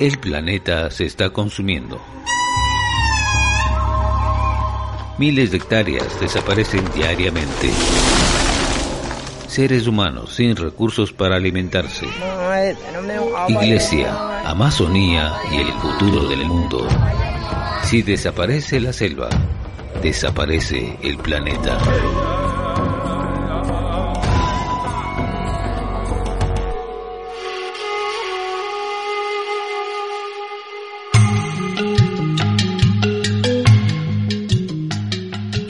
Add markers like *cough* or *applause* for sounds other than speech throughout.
el planeta se está consumiendo. Miles de hectáreas desaparecen diariamente. Seres humanos sin recursos para alimentarse. Iglesia, Amazonía y el futuro del mundo. Si desaparece la selva, desaparece el planeta.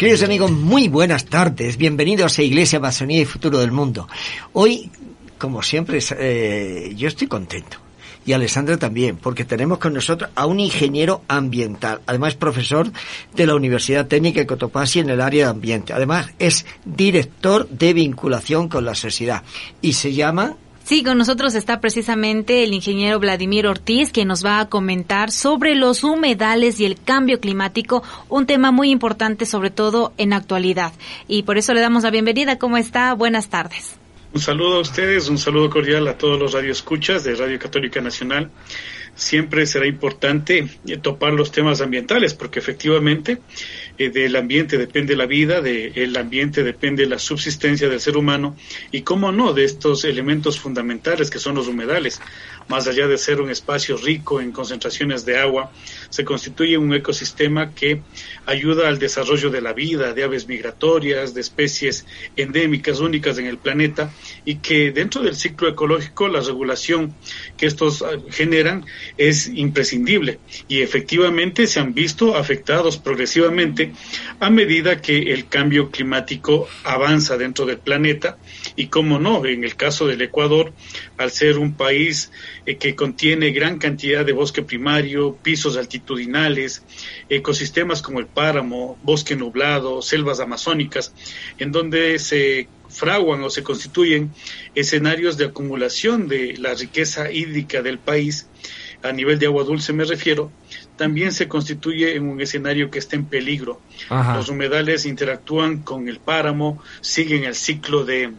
Queridos amigos, muy buenas tardes. Bienvenidos a Iglesia Amazonía y Futuro del Mundo. Hoy, como siempre, eh, yo estoy contento. Y Alessandra también, porque tenemos con nosotros a un ingeniero ambiental, además profesor de la Universidad Técnica de Cotopaxi en el área de ambiente. Además es director de vinculación con la sociedad y se llama Sí, con nosotros está precisamente el ingeniero Vladimir Ortiz, que nos va a comentar sobre los humedales y el cambio climático, un tema muy importante sobre todo en actualidad. Y por eso le damos la bienvenida. ¿Cómo está? Buenas tardes. Un saludo a ustedes, un saludo cordial a todos los radioescuchas de Radio Católica Nacional. Siempre será importante eh, topar los temas ambientales, porque efectivamente eh, del ambiente depende la vida, del ambiente depende la subsistencia del ser humano y, cómo no, de estos elementos fundamentales que son los humedales. Más allá de ser un espacio rico en concentraciones de agua, se constituye un ecosistema que ayuda al desarrollo de la vida, de aves migratorias, de especies endémicas únicas en el planeta y que dentro del ciclo ecológico la regulación que estos ah, generan es imprescindible. Y efectivamente se han visto afectados progresivamente a medida que el cambio climático avanza dentro del planeta y, como no, en el caso del Ecuador, al ser un país eh, que contiene gran cantidad de bosque primario, pisos altitudinales, ecosistemas como el páramo, bosque nublado, selvas amazónicas, en donde se fraguan o se constituyen escenarios de acumulación de la riqueza hídrica del país, a nivel de agua dulce me refiero, también se constituye en un escenario que está en peligro. Los humedales interactúan con el páramo, siguen el ciclo de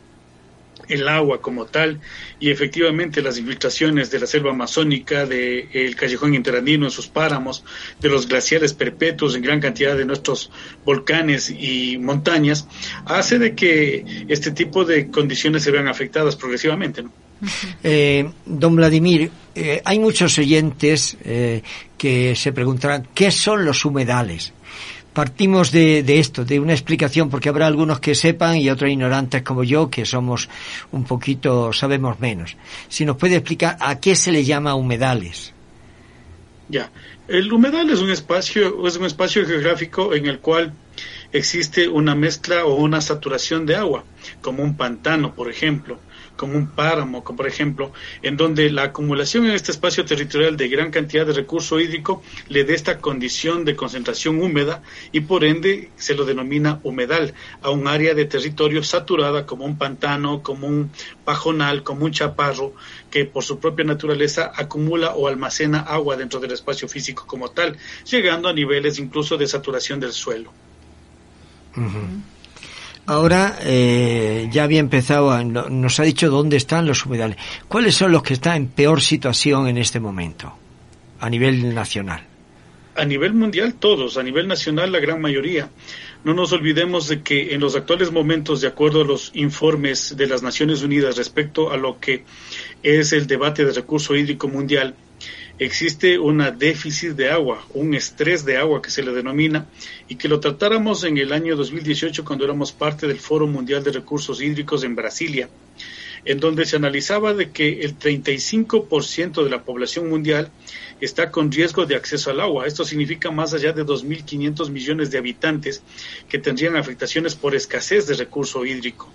el agua como tal y efectivamente las infiltraciones de la selva amazónica, del el callejón interandino en sus páramos, de los glaciares perpetuos en gran cantidad de nuestros volcanes y montañas, hace de que este tipo de condiciones se vean afectadas progresivamente. *laughs* Eh, don Vladimir, eh, hay muchos oyentes eh, que se preguntarán qué son los humedales. Partimos de, esto, de una explicación, porque habrá algunos que sepan y otros ignorantes como yo, que somos un poquito, sabemos menos. Si nos puede explicar a qué se le llama humedales. Ya, el humedal es un espacio, es un espacio geográfico en el cual existe una mezcla o una saturación de agua, como un pantano, por ejemplo como un páramo, como por ejemplo, en donde la acumulación en este espacio territorial de gran cantidad de recurso hídrico le dé esta condición de concentración húmeda y por ende se lo denomina humedal a un área de territorio saturada como un pantano, como un pajonal, como un chaparro que por su propia naturaleza acumula o almacena agua dentro del espacio físico como tal, llegando a niveles incluso de saturación del suelo. Ahora eh, ya había empezado, nos ha dicho dónde están los humedales. ¿Cuáles son los que están en peor situación en este momento a nivel nacional? A nivel mundial todos, a nivel nacional la gran mayoría. No nos olvidemos de que en los actuales momentos, de acuerdo a los informes de las Naciones Unidas respecto a lo que es el debate de recurso hídrico mundial, existe una déficit de agua, un estrés de agua que se le denomina, y que lo tratáramos en el año 2018 cuando éramos parte del Foro Mundial de Recursos Hídricos en Brasilia, en donde se analizaba de que el 35% de la población mundial está con riesgo de acceso al agua. Esto significa más allá de 2.500 millones de habitantes que tendrían afectaciones por escasez de recurso hídrico.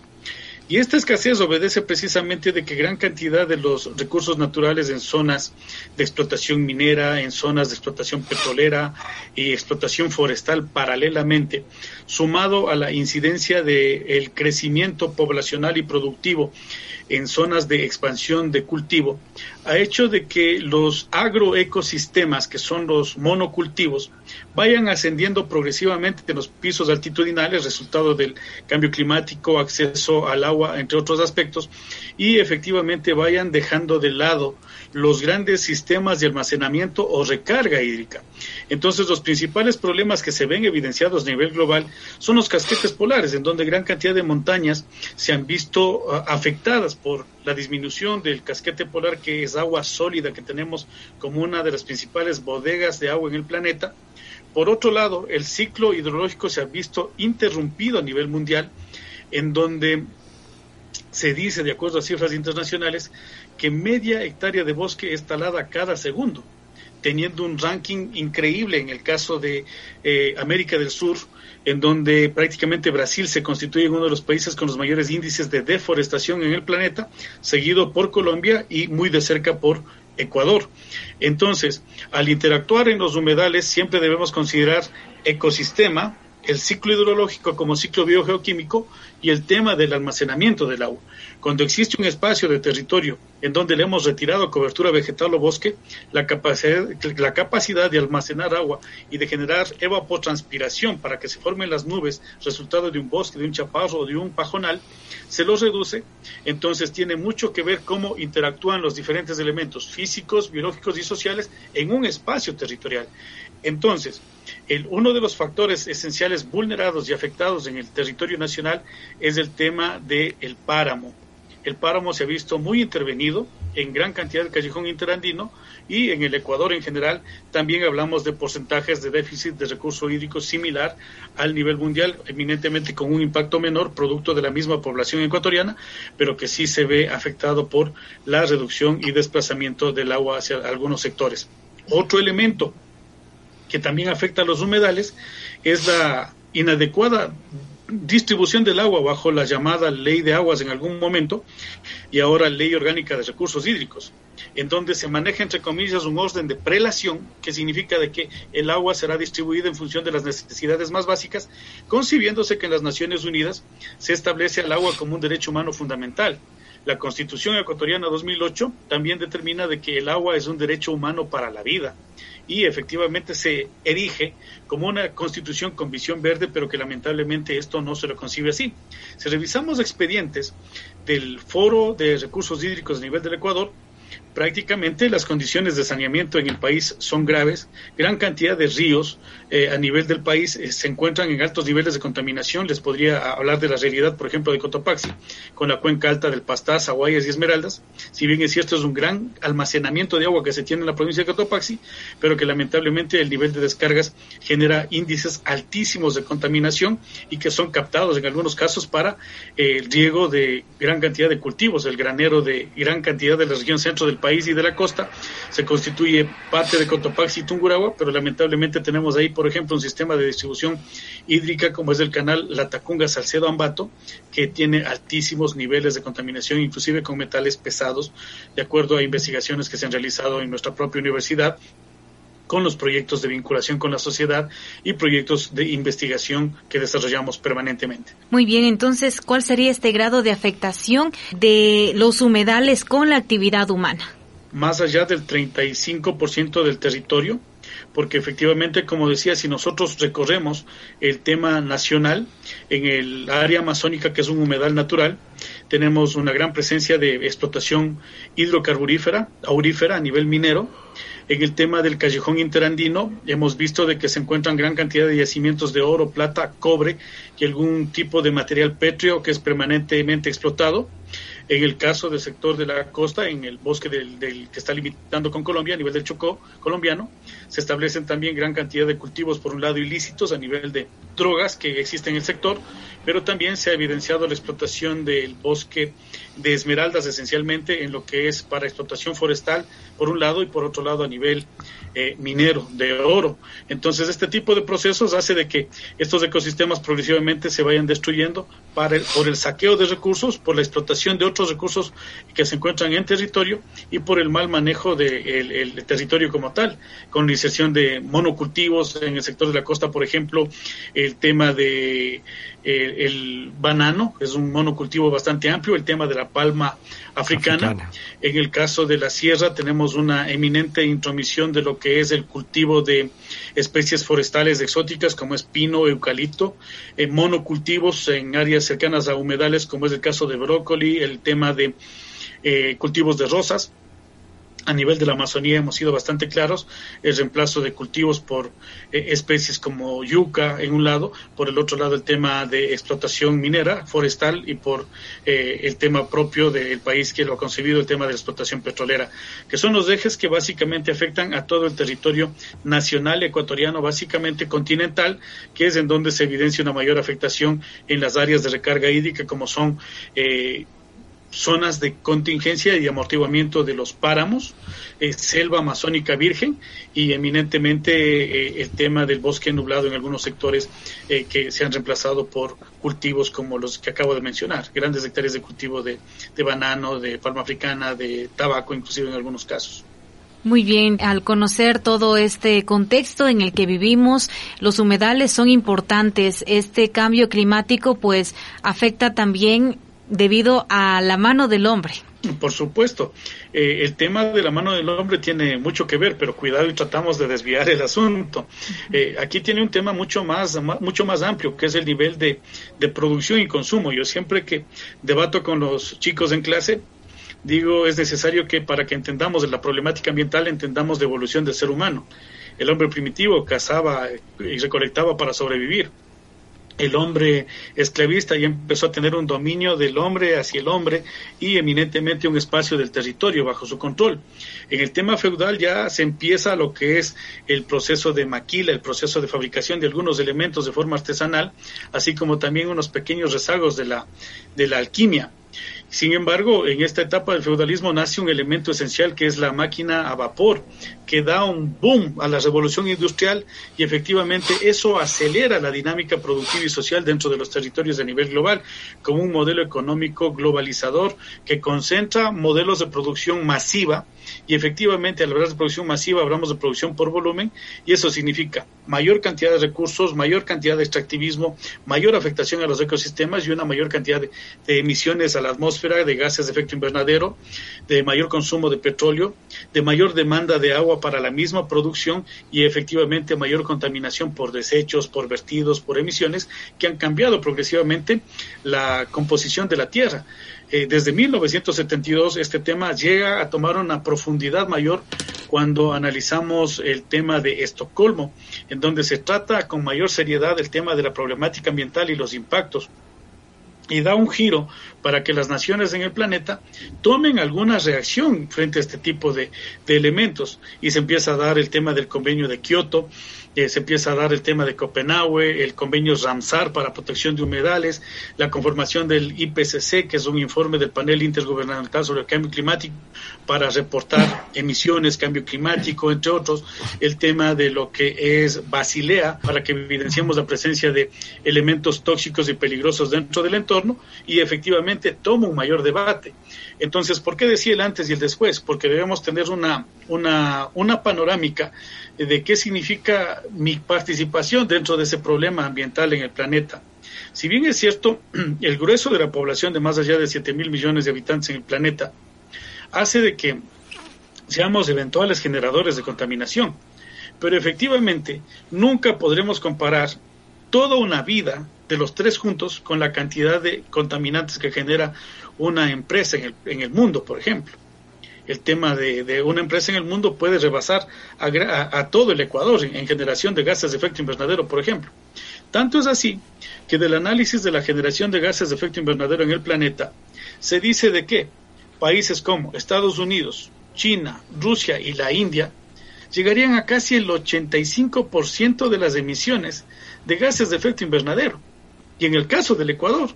Y esta escasez obedece precisamente de que gran cantidad de los recursos naturales en zonas de explotación minera, en zonas de explotación petrolera y explotación forestal paralelamente, sumado a la incidencia del crecimiento poblacional y productivo en zonas de expansión de cultivo, ha hecho de que los agroecosistemas, que son los monocultivos, vayan ascendiendo progresivamente en los pisos altitudinales, resultado del cambio climático, acceso al agua, entre otros aspectos, y efectivamente vayan dejando de lado los grandes sistemas de almacenamiento o recarga hídrica. Entonces, los principales problemas que se ven evidenciados a nivel global son los casquetes polares, en donde gran cantidad de montañas se han visto uh, afectadas por la disminución del casquete polar, que es agua sólida que tenemos como una de las principales bodegas de agua en el planeta. Por otro lado, el ciclo hidrológico se ha visto interrumpido a nivel mundial, en donde se dice, de acuerdo a cifras internacionales, que media hectárea de bosque es talada cada segundo, teniendo un ranking increíble en el caso de eh, América del Sur, en donde prácticamente Brasil se constituye en uno de los países con los mayores índices de deforestación en el planeta, seguido por Colombia y muy de cerca por Ecuador. Entonces, al interactuar en los humedales, siempre debemos considerar ecosistema, el ciclo hidrológico como ciclo biogeoquímico y el tema del almacenamiento del agua. Cuando existe un espacio de territorio en donde le hemos retirado cobertura vegetal o bosque, la capacidad, la capacidad de almacenar agua y de generar evapotranspiración para que se formen las nubes, resultado de un bosque, de un chaparro o de un pajonal, se los reduce. Entonces tiene mucho que ver cómo interactúan los diferentes elementos físicos, biológicos y sociales en un espacio territorial. Entonces, el, uno de los factores esenciales vulnerados y afectados en el territorio nacional es el tema del páramo. El páramo se ha visto muy intervenido en gran cantidad del callejón interandino y en el Ecuador en general también hablamos de porcentajes de déficit de recursos hídricos similar al nivel mundial, eminentemente con un impacto menor producto de la misma población ecuatoriana, pero que sí se ve afectado por la reducción y desplazamiento del agua hacia algunos sectores. Otro elemento que también afecta a los humedales es la inadecuada distribución del agua bajo la llamada ley de aguas en algún momento y ahora ley orgánica de recursos hídricos, en donde se maneja entre comillas un orden de prelación, que significa de que el agua será distribuida en función de las necesidades más básicas, concibiéndose que en las Naciones Unidas se establece el agua como un derecho humano fundamental. La Constitución ecuatoriana 2008 también determina de que el agua es un derecho humano para la vida y efectivamente se erige como una constitución con visión verde, pero que lamentablemente esto no se lo concibe así. Si revisamos expedientes del Foro de Recursos Hídricos a nivel del Ecuador, prácticamente las condiciones de saneamiento en el país son graves. Gran cantidad de ríos eh, a nivel del país eh, se encuentran en altos niveles de contaminación. Les podría hablar de la realidad, por ejemplo, de Cotopaxi, con la cuenca alta del Pastás, Aguayas y Esmeraldas. Si bien es cierto, es un gran almacenamiento de agua que se tiene en la provincia de Cotopaxi, pero que lamentablemente el nivel de descargas genera índices altísimos de contaminación y que son captados en algunos casos para eh, el riego de gran cantidad de cultivos, el granero de gran cantidad de la región centro del país país y de la costa, se constituye parte de Cotopaxi y Tungurahua, pero lamentablemente tenemos ahí, por ejemplo, un sistema de distribución hídrica como es el canal Latacunga Salcedo Ambato, que tiene altísimos niveles de contaminación, inclusive con metales pesados, de acuerdo a investigaciones que se han realizado en nuestra propia universidad con los proyectos de vinculación con la sociedad y proyectos de investigación que desarrollamos permanentemente. Muy bien, entonces, ¿cuál sería este grado de afectación de los humedales con la actividad humana? Más allá del 35% del territorio, porque efectivamente, como decía, si nosotros recorremos el tema nacional en el área amazónica, que es un humedal natural, tenemos una gran presencia de explotación hidrocarburífera, aurífera a nivel minero, en el tema del callejón interandino hemos visto de que se encuentran gran cantidad de yacimientos de oro, plata, cobre y algún tipo de material pétreo que es permanentemente explotado. En el caso del sector de la costa, en el bosque del, que está limitando con Colombia, a nivel del Chocó colombiano, se establecen también gran cantidad de cultivos, por un lado, ilícitos a nivel de drogas que existen en el sector, pero también se ha evidenciado la explotación del bosque de esmeraldas esencialmente en lo que es para explotación forestal por un lado y por otro lado a nivel eh, minero de oro. Entonces este tipo de procesos hace de que estos ecosistemas progresivamente se vayan destruyendo para por el saqueo de recursos, por la explotación de otros recursos que se encuentran en territorio y por el mal manejo del de el territorio como tal, con la inserción de monocultivos en el sector de la costa, por ejemplo, el tema de el banano, es un monocultivo bastante amplio, el tema de la palma africana. En el caso de la sierra tenemos una eminente intromisión de lo que es el cultivo de especies forestales exóticas como es pino, eucalipto, eh, monocultivos en áreas cercanas a humedales como es el caso de brócoli, el tema de eh, cultivos de rosas a nivel de la Amazonía hemos sido bastante claros, el reemplazo de cultivos por eh, especies como yuca en un lado, por el otro lado el tema de explotación minera, forestal y por eh, el tema propio del país que lo ha concebido, el tema de la explotación petrolera, que son los ejes que básicamente afectan a todo el territorio nacional ecuatoriano, básicamente continental, que es en donde se evidencia una mayor afectación en las áreas de recarga hídrica como son eh, zonas de contingencia y amortiguamiento de los páramos, eh, selva amazónica virgen y eminentemente eh, el tema del bosque nublado en algunos sectores eh, que se han reemplazado por cultivos como los que acabo de mencionar, grandes hectáreas de cultivo de banano, de palma africana, de tabaco inclusive en algunos casos. Muy bien, al conocer todo este contexto en el que vivimos, los humedales son importantes. Este cambio climático pues afecta también debido a la mano del hombre. Por supuesto, eh, el tema de la mano del hombre tiene mucho que ver, pero cuidado y tratamos de desviar el asunto. Eh, aquí tiene un tema mucho más, mucho más amplio, que es el nivel de, de producción y consumo. Yo siempre que debato con los chicos en clase, digo, es necesario que para que entendamos la problemática ambiental, entendamos la evolución del ser humano. El hombre primitivo cazaba y recolectaba para sobrevivir el hombre esclavista ya empezó a tener un dominio del hombre hacia el hombre y eminentemente un espacio del territorio bajo su control. En el tema feudal ya se empieza lo que es el proceso de maquila, el proceso de fabricación de algunos elementos de forma artesanal, así como también unos pequeños rezagos de la, de la alquimia. Sin embargo, en esta etapa del feudalismo nace un elemento esencial que es la máquina a vapor, que da un boom a la revolución industrial y efectivamente eso acelera la dinámica productiva y social dentro de los territorios a nivel global, como un modelo económico globalizador que concentra modelos de producción masiva. Y efectivamente al hablar de producción masiva hablamos de producción por volumen y eso significa mayor cantidad de recursos, mayor cantidad de extractivismo, mayor afectación a los ecosistemas y una mayor cantidad de, de emisiones a la atmósfera de gases de efecto invernadero, de mayor consumo de petróleo, de mayor demanda de agua para la misma producción y efectivamente mayor contaminación por desechos, por vertidos, por emisiones que han cambiado progresivamente la composición de la Tierra. Eh, desde 1972 este tema llega a tomar una profundidad mayor cuando analizamos el tema de Estocolmo, en donde se trata con mayor seriedad el tema de la problemática ambiental y los impactos y da un giro para que las naciones en el planeta tomen alguna reacción frente a este tipo de, de elementos. Y se empieza a dar el tema del convenio de Kioto, eh, se empieza a dar el tema de Copenhague, el convenio Ramsar para protección de humedales, la conformación del IPCC, que es un informe del panel intergubernamental sobre el cambio climático para reportar emisiones, cambio climático, entre otros, el tema de lo que es Basilea, para que evidenciemos la presencia de elementos tóxicos y peligrosos dentro del entorno, y efectivamente toma un mayor debate. Entonces, ¿por qué decía el antes y el después? Porque debemos tener una, una, una panorámica de qué significa mi participación dentro de ese problema ambiental en el planeta. Si bien es cierto, *clears throat* el grueso de la población de más allá de 7 mil millones de habitantes en el planeta hace de que seamos eventuales generadores de contaminación, pero efectivamente nunca podremos comparar toda una vida de los tres juntos con la cantidad de contaminantes que genera una empresa en el, en el mundo, por ejemplo el tema de, una empresa en el mundo puede rebasar a, todo el Ecuador en, generación de gases de efecto invernadero, por ejemplo. Tanto es así que del análisis de la generación de gases de efecto invernadero en el planeta, se dice de que países como Estados Unidos, China, Rusia y la India llegarían a casi el 85% de las emisiones de gases de efecto invernadero. Y en el caso del Ecuador,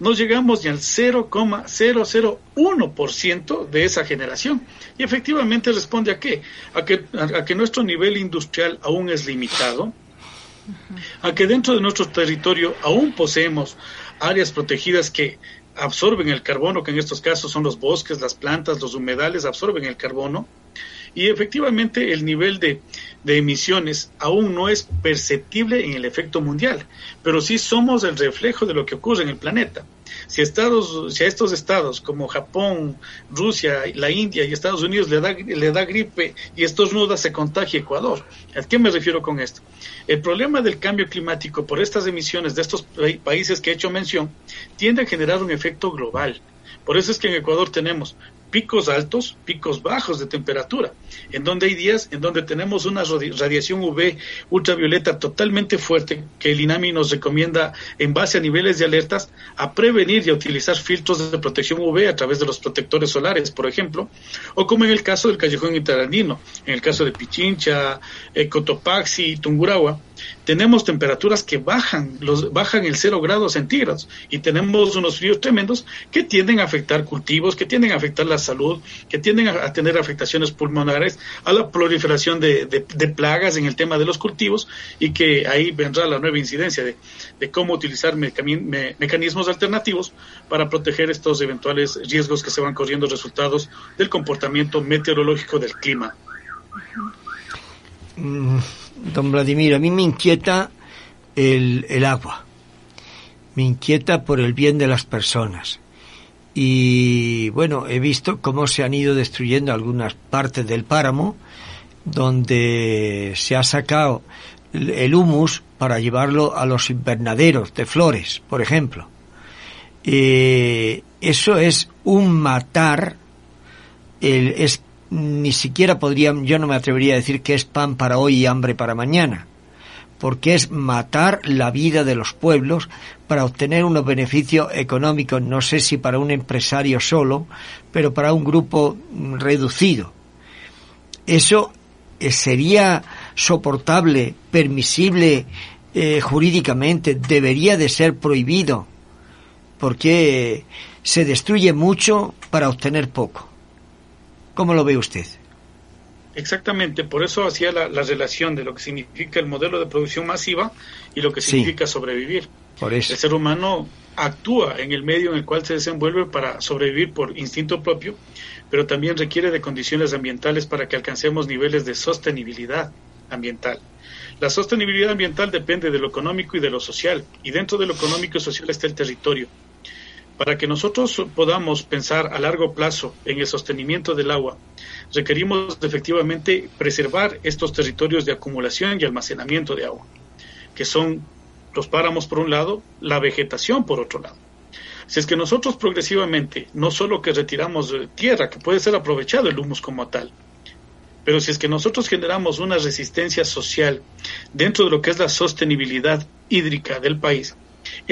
no llegamos ni al 0,001% de esa generación. Y efectivamente responde a qué? A que, a que nuestro nivel industrial aún es limitado, a que dentro de nuestro territorio aún poseemos áreas protegidas que absorben el carbono, que en estos casos son los bosques, las plantas, los humedales, absorben el carbono. Y efectivamente el nivel de, de, emisiones aún no es perceptible en el efecto mundial, pero sí somos el reflejo de lo que ocurre en el planeta. Si, estados, si a estos estados como Japón, Rusia, la India y Estados Unidos le da, le da gripe y estornuda, se contagia Ecuador. ¿A qué me refiero con esto? El problema del cambio climático por estas emisiones de estos países que he hecho mención tiende a generar un efecto global. Por eso es que en Ecuador tenemos picos altos, picos bajos de temperatura, en donde hay días en donde tenemos una radiación UV ultravioleta totalmente fuerte que el INAMI nos recomienda en base a niveles de alertas a prevenir y a utilizar filtros de protección UV a través de los protectores solares, por ejemplo, o como en el caso del callejón interandino, en el caso de Pichincha, eh, Cotopaxi, Tungurahua, tenemos temperaturas que bajan, los, bajan el cero grados centígrados y tenemos unos fríos tremendos que tienden a afectar cultivos, que tienden a afectar la salud, que tienden a, tener afectaciones pulmonares, a la proliferación de, plagas en el tema de los cultivos y que ahí vendrá la nueva incidencia de, cómo utilizar mecanismos alternativos para proteger estos eventuales riesgos que se van corriendo resultados del comportamiento meteorológico del clima. Mm, don Vladimir, a mí me inquieta el, el agua, me inquieta por el bien de las personas. Y bueno, he visto cómo se han ido destruyendo algunas partes del páramo, donde se ha sacado el humus para llevarlo a los invernaderos de flores, por ejemplo. Eh, eso es un matar, el, es ni siquiera podría, yo no me atrevería a decir que es pan para hoy y hambre para mañana, porque es matar la vida de los pueblos para obtener unos beneficios económicos, no sé si para un empresario solo, pero para un grupo reducido. Eso eh, sería soportable, permisible eh, jurídicamente, debería de ser prohibido, porque se destruye mucho para obtener poco. ¿Cómo lo ve usted? Exactamente, por eso hacía la, relación de lo que significa el modelo de producción masiva y lo que significa sobrevivir. Por eso. El ser humano actúa en el medio en el cual se desenvuelve para sobrevivir por instinto propio, pero también requiere de condiciones ambientales para que alcancemos niveles de sostenibilidad ambiental. La sostenibilidad ambiental depende de lo económico y de lo social, y dentro de lo económico y social está el territorio. Para que nosotros podamos pensar a largo plazo en el sostenimiento del agua, requerimos efectivamente preservar estos territorios de acumulación y almacenamiento de agua, que son los páramos por un lado, la vegetación por otro lado. Si es que nosotros progresivamente, no solo que retiramos tierra, que puede ser aprovechado el humus como tal, pero si es que nosotros generamos una resistencia social dentro de lo que es la sostenibilidad hídrica del país,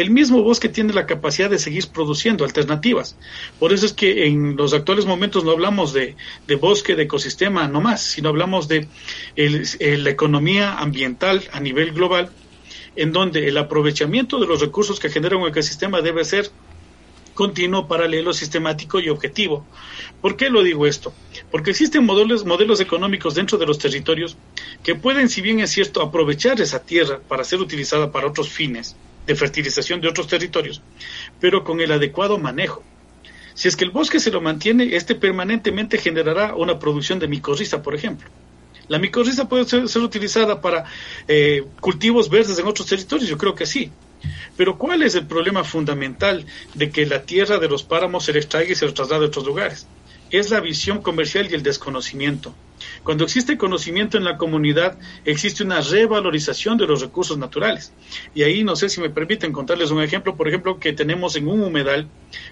el mismo bosque tiene la capacidad de seguir produciendo alternativas. Por eso es que en los actuales momentos no hablamos de, bosque, de ecosistema, no más, sino hablamos de la economía ambiental a nivel global, en donde el aprovechamiento de los recursos que genera un ecosistema debe ser continuo, paralelo, sistemático y objetivo. ¿Por qué lo digo esto? Porque existen modelos, modelos económicos dentro de los territorios que pueden, si bien es cierto, aprovechar esa tierra para ser utilizada para otros fines, de fertilización de otros territorios, pero con el adecuado manejo. Si es que el bosque se lo mantiene, este permanentemente generará una producción de micorriza, por ejemplo. La micorriza puede ser, utilizada para eh, cultivos verdes en otros territorios, yo creo que sí. Pero ¿cuál es el problema fundamental de que la tierra de los páramos se le extraiga y se lo traslade a otros lugares? Es la visión comercial y el desconocimiento. Cuando existe conocimiento en la comunidad, existe una revalorización de los recursos naturales. Y ahí no sé si me permiten contarles un ejemplo, por ejemplo, que tenemos en un humedal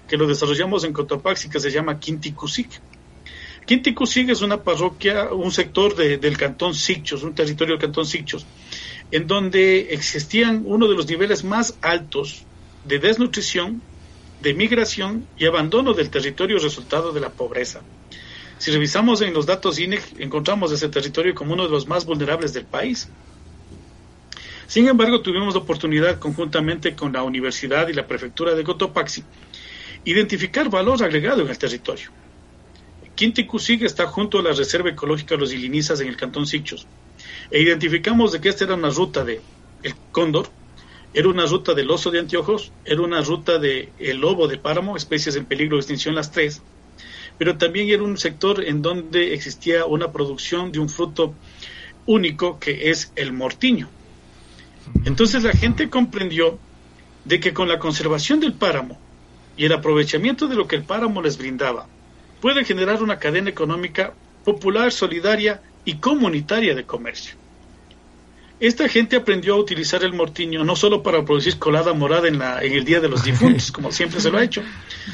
que lo desarrollamos en Cotopaxi que se llama Quinticusic. Quinticusic es una parroquia, un sector del cantón Sichos, un territorio del cantón Sichos, en donde existían uno de los niveles más altos de desnutrición, de migración y abandono del territorio resultado de la pobreza. Si revisamos en los datos INEC, encontramos ese territorio como uno de los más vulnerables del país. Sin embargo, tuvimos la oportunidad, conjuntamente con la Universidad y la Prefectura de Cotopaxi, identificar valor agregado en el territorio. Quinticusig está junto a la Reserva Ecológica de los Ilinizas en el Cantón Sichos, e identificamos de que esta era una ruta de el cóndor, era una ruta del oso de anteojos, era una ruta del el lobo de páramo, especies en peligro de extinción las tres, pero también era un sector en donde existía una producción de un fruto único que es el mortiño. Entonces la gente comprendió de que con la conservación del páramo y el aprovechamiento de lo que el páramo les brindaba, puede generar una cadena económica popular, solidaria y comunitaria de comercio. Esta gente aprendió a utilizar el mortiño no solo para producir colada morada en, la, en el Día de los *laughs* Difuntos, como siempre se lo ha hecho,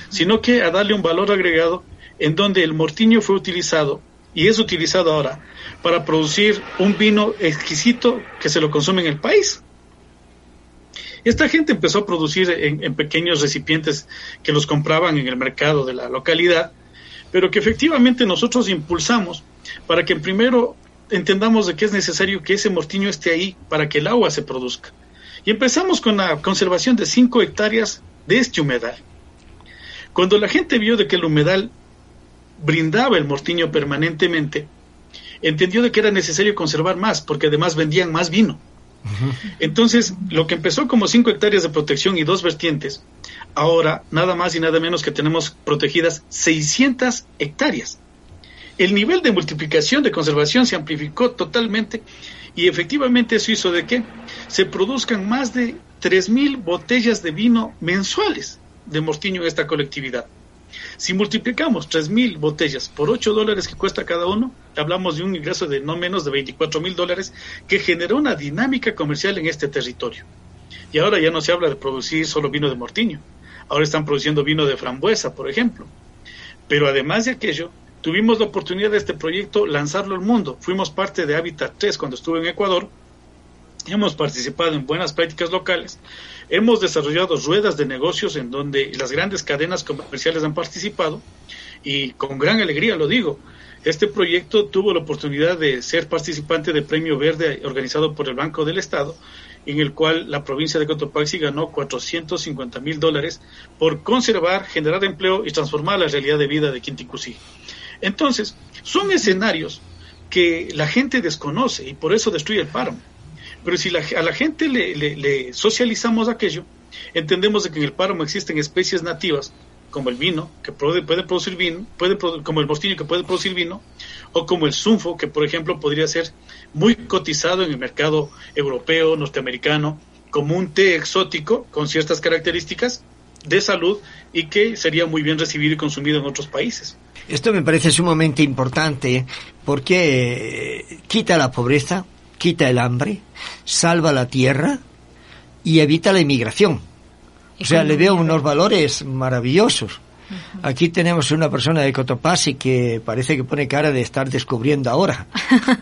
sino que a darle un valor agregado en donde el mortiño fue utilizado y es utilizado ahora para producir un vino exquisito que se lo consume en el país. Esta gente empezó a producir en, pequeños recipientes que los compraban en el mercado de la localidad, pero que efectivamente nosotros impulsamos para que primero entendamos de que es necesario que ese mortiño esté ahí para que el agua se produzca. Y empezamos con la conservación de 5 hectáreas de este humedal. Cuando la gente vio de que el humedal brindaba el mortiño permanentemente, entendió de que era necesario conservar más, porque además vendían más vino. Entonces, lo que empezó como 5 hectáreas de protección y dos vertientes, ahora nada más y nada menos que tenemos protegidas 600 hectáreas. El nivel de multiplicación de conservación se amplificó totalmente y efectivamente eso hizo de que se produzcan más de 3.000 botellas de vino mensuales de mortiño en esta colectividad. Si multiplicamos 3.000 botellas por 8 dólares que cuesta cada uno, hablamos de un ingreso de no menos de 24 mil dólares que generó una dinámica comercial en este territorio. Y ahora ya no se habla de producir solo vino de mortiño, ahora están produciendo vino de frambuesa, por ejemplo. Pero además de aquello, tuvimos la oportunidad de este proyecto lanzarlo al mundo. Fuimos parte de Habitat 3 cuando estuve en Ecuador Hemos participado en buenas prácticas locales, hemos desarrollado ruedas de negocios en donde las grandes cadenas comerciales han participado y con gran alegría lo digo. Este proyecto tuvo la oportunidad de ser participante del Premio Verde organizado por el Banco del Estado, en el cual la provincia de Cotopaxi ganó 450 mil dólares por conservar, generar empleo y transformar la realidad de vida de Quinticusí. Entonces, son escenarios que la gente desconoce y por eso destruye el páramo. Pero si a la gente le, socializamos aquello, entendemos de que en el páramo existen especies nativas, como el vino, que puede, producir vino, puede, como el mostillo que puede producir vino, o como el sunfo, que por ejemplo podría ser muy cotizado en el mercado europeo, norteamericano, como un té exótico con ciertas características de salud y que sería muy bien recibido y consumido en otros países. Esto me parece sumamente importante porque quita la pobreza, quita el hambre, salva la tierra y evita la inmigración. O sea, le veo unos valores maravillosos. Aquí tenemos una persona de Cotopaxi que parece que pone cara de estar descubriendo ahora.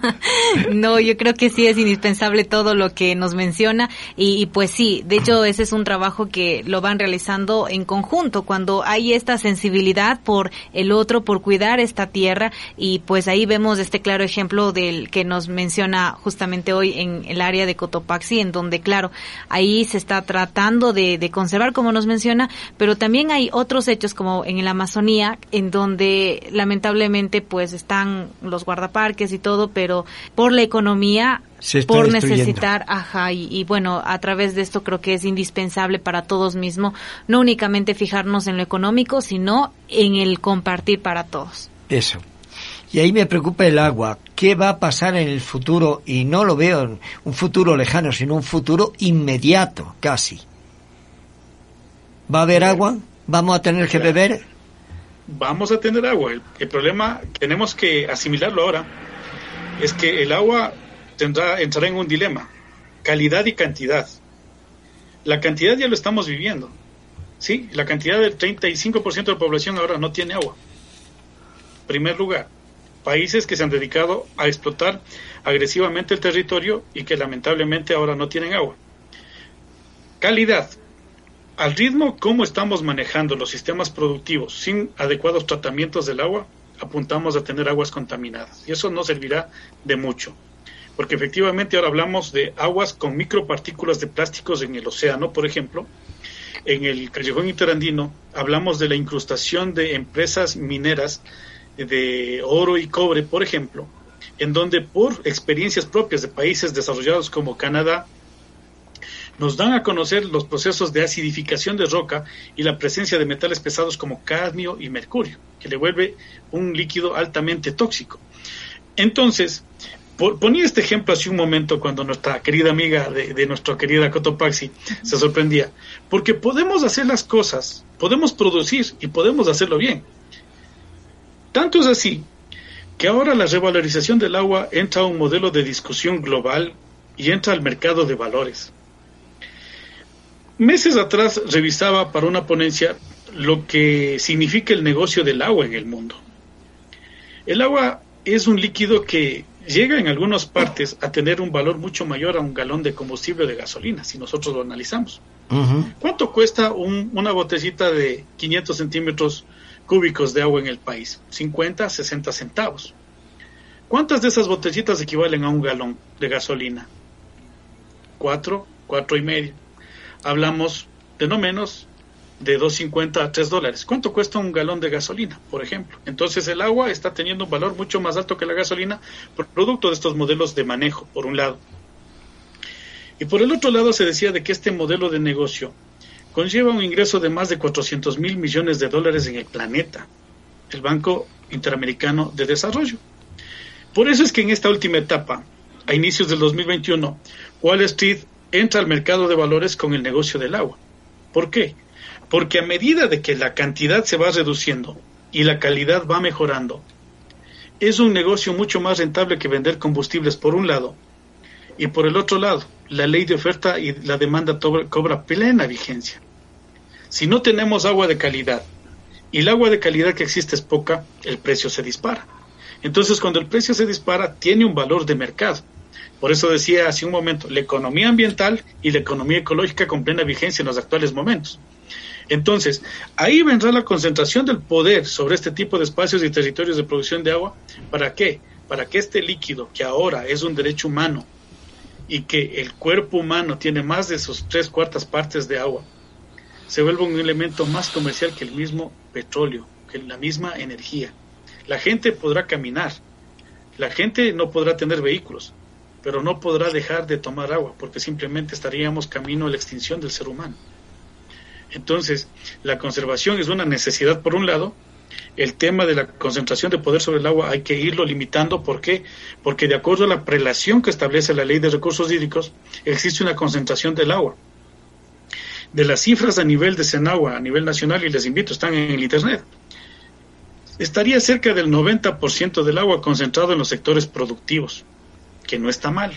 *laughs* no, yo creo que sí es indispensable todo lo que nos menciona y, pues sí, de hecho ese es un trabajo que lo van realizando en conjunto cuando hay esta sensibilidad por el otro, por cuidar esta tierra y pues ahí vemos este claro ejemplo del que nos menciona justamente hoy en el área de Cotopaxi, en donde claro, ahí se está tratando de, conservar como nos menciona, pero también hay otros hechos como en la Amazonía, en donde lamentablemente pues están los guardaparques y todo, pero por la economía por necesitar, ajá, y, bueno, a través de esto creo que es indispensable para todos mismos, no únicamente fijarnos en lo económico, sino en el compartir para todos. Eso. Y ahí me preocupa el agua. ¿Qué va a pasar en el futuro? Y no lo veo en un futuro lejano, sino un futuro inmediato, casi. ¿Va a haber agua? ¿Vamos a tener que beber? Vamos a tener agua. El, problema, tenemos que asimilarlo ahora, es que el agua tendrá, entrará en un dilema. Calidad y cantidad. La cantidad ya lo estamos viviendo. Sí, la cantidad del 35% de la población ahora no tiene agua. Primer lugar, países que se han dedicado a explotar agresivamente el territorio y que lamentablemente ahora no tienen agua. Calidad, al ritmo como estamos manejando los sistemas productivos sin adecuados tratamientos del agua, apuntamos a tener aguas contaminadas. Y eso no servirá de mucho. Porque efectivamente ahora hablamos de aguas con micropartículas de plásticos en el océano, por ejemplo. En el callejón interandino hablamos de la incrustación de empresas mineras de oro y cobre, por ejemplo, en donde por experiencias propias de países desarrollados como Canadá, nos dan a conocer los procesos de acidificación de roca y la presencia de metales pesados como cadmio y mercurio, que le vuelve un líquido altamente tóxico. Entonces, ponía este ejemplo hace un momento cuando nuestra querida amiga de, de nuestra querida Cotopaxi se sorprendía, porque podemos hacer las cosas, podemos producir y podemos hacerlo bien. Tanto es así que ahora la revalorización del agua entra a un modelo de discusión global y entra al mercado de valores. Meses atrás revisaba para una ponencia lo que significa el negocio del agua en el mundo. El agua es un líquido que llega en algunas partes a tener un valor mucho mayor a un galón de combustible de gasolina, si nosotros lo analizamos. ¿Cuánto cuesta una botellita de 500 centímetros cúbicos de agua en el país? 50, 60 centavos. ¿Cuántas de esas botellitas equivalen a un galón de gasolina? Cuatro, cuatro y medio hablamos de no menos de 2.50 a 3 dólares. ¿Cuánto cuesta un galón de gasolina, por ejemplo? Entonces el agua está teniendo un valor mucho más alto que la gasolina producto de estos modelos de manejo, por un lado. Y por el otro lado se decía de que este modelo de negocio conlleva un ingreso de más de 400 mil millones de dólares en el planeta, el Banco Interamericano de Desarrollo. Por eso es que en esta última etapa, a inicios del 2021, Wall Street entra al mercado de valores con el negocio del agua. ¿Por qué? Porque a medida de que la cantidad se va reduciendo y la calidad va mejorando, es un negocio mucho más rentable que vender combustibles por un lado y por el otro lado, la ley de oferta y la demanda cobra plena vigencia. Si no tenemos agua de calidad y el agua de calidad que existe es poca, el precio se dispara. Entonces, cuando el precio se dispara, tiene un valor de mercado. Por eso decía hace un momento, la economía ambiental y la economía ecológica con plena vigencia en los actuales momentos. Entonces, ahí vendrá la concentración del poder sobre este tipo de espacios y territorios de producción de agua. ¿Para qué? Para que este líquido, que ahora es un derecho humano y que el cuerpo humano tiene más de sus tres cuartas partes de agua, se vuelva un elemento más comercial que el mismo petróleo, que la misma energía. La gente podrá caminar, la gente no podrá tener vehículos, pero no podrá dejar de tomar agua porque simplemente estaríamos camino a la extinción del ser humano. Entonces, la conservación es una necesidad por un lado, el tema de la concentración de poder sobre el agua hay que irlo limitando. ¿Por qué? Porque de acuerdo a la prelación que establece la ley de recursos hídricos, existe una concentración del agua. De las cifras a nivel de Senagua, a nivel nacional, y les invito, están en el Internet, estaría cerca del 90% del agua concentrado en los sectores productivos que no está mal,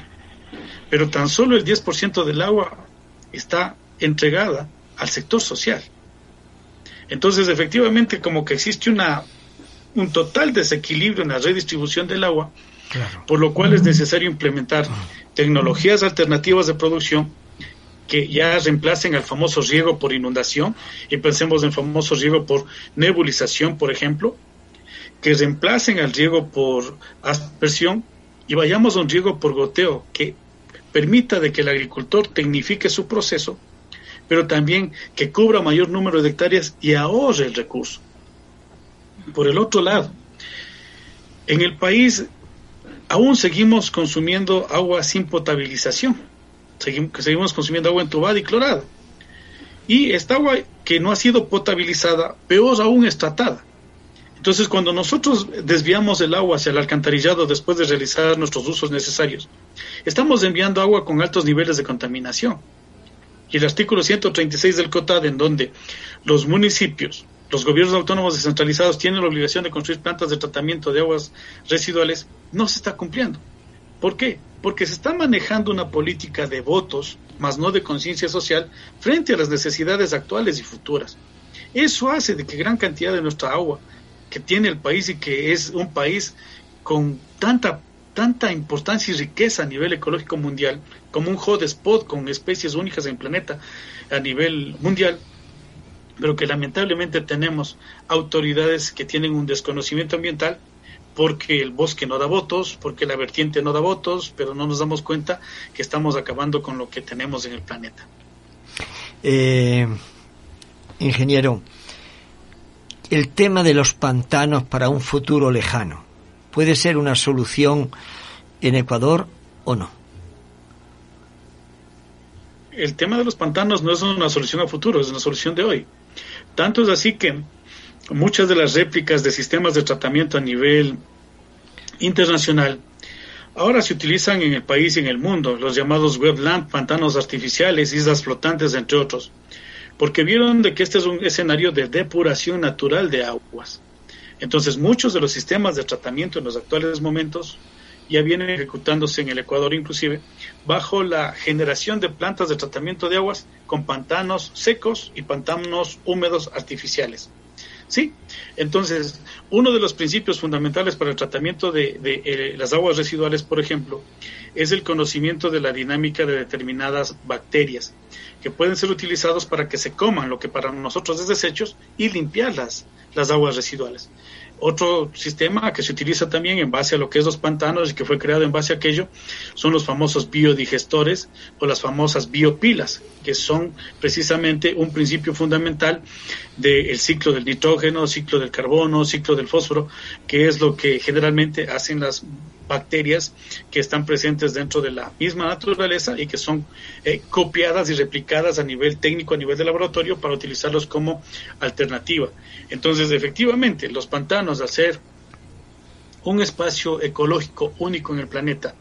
pero tan solo el 10% del agua está entregada al sector social. Entonces, efectivamente, como que existe una, un total desequilibrio en la redistribución del agua, por lo cual es necesario implementar tecnologías alternativas de producción que ya reemplacen al famoso riego por inundación, y pensemos en famoso riego por nebulización, por ejemplo, que reemplacen al riego por aspersión y vayamos a un riego por goteo que permita de que el agricultor tecnifique su proceso, pero también que cubra mayor número de hectáreas y ahorre el recurso. Por el otro lado, en el país aún seguimos consumiendo agua sin potabilización, seguimos, consumiendo agua entubada y clorada. Y esta agua que no ha sido potabilizada, peor aún es tratada. Entonces, cuando nosotros desviamos el agua hacia el alcantarillado después de realizar nuestros usos necesarios, estamos enviando agua con altos niveles de contaminación. Y el artículo 136 del COTAD, en donde los municipios, los gobiernos autónomos descentralizados tienen la obligación de construir plantas de tratamiento de aguas residuales, no se está cumpliendo. ¿Por qué? Porque se está manejando una política de votos, más no de conciencia social, frente a las necesidades actuales y futuras. Eso hace de que gran cantidad de nuestra agua que tiene el país y que es un país con tanta tanta importancia y riqueza a nivel ecológico mundial, como un hotspot con especies únicas en el planeta a nivel mundial, pero que lamentablemente tenemos autoridades que tienen un desconocimiento ambiental porque el bosque no da votos, porque la vertiente no da votos, pero no nos damos cuenta que estamos acabando con lo que tenemos en el planeta. Eh, ingeniero, el tema de los pantanos para un futuro lejano, ¿puede ser una solución en Ecuador o no? El tema de los pantanos no es una solución a futuro, es una solución de hoy. Tanto es así que muchas de las réplicas de sistemas de tratamiento a nivel internacional ahora se utilizan en el país y en el mundo, los llamados wetland, pantanos artificiales, islas flotantes, entre otros, porque vieron de que este es un escenario de depuración natural de aguas. Entonces, muchos de los sistemas de tratamiento en los actuales momentos ya vienen ejecutándose en el Ecuador inclusive, bajo la generación de plantas de tratamiento de aguas con pantanos secos y pantanos húmedos artificiales. Sí, entonces uno de los principios fundamentales para el tratamiento de, eh, las aguas residuales, por ejemplo, es el conocimiento de la dinámica de determinadas bacterias que pueden ser utilizados para que se coman lo que para nosotros es desechos y limpiar las aguas residuales. Otro sistema que se utiliza también en base a lo que es los pantanos y que fue creado en base a aquello son los famosos biodigestores o las famosas biopilas, que son precisamente un principio fundamental del ciclo del nitrógeno, ciclo del carbono, ciclo del fósforo, que es lo que generalmente hacen las bacterias que están presentes dentro de la misma naturaleza y que son eh, copiadas y replicadas a nivel técnico, a nivel de laboratorio, para utilizarlos como alternativa. Entonces, efectivamente, los pantanos, al ser un espacio ecológico único en el planeta,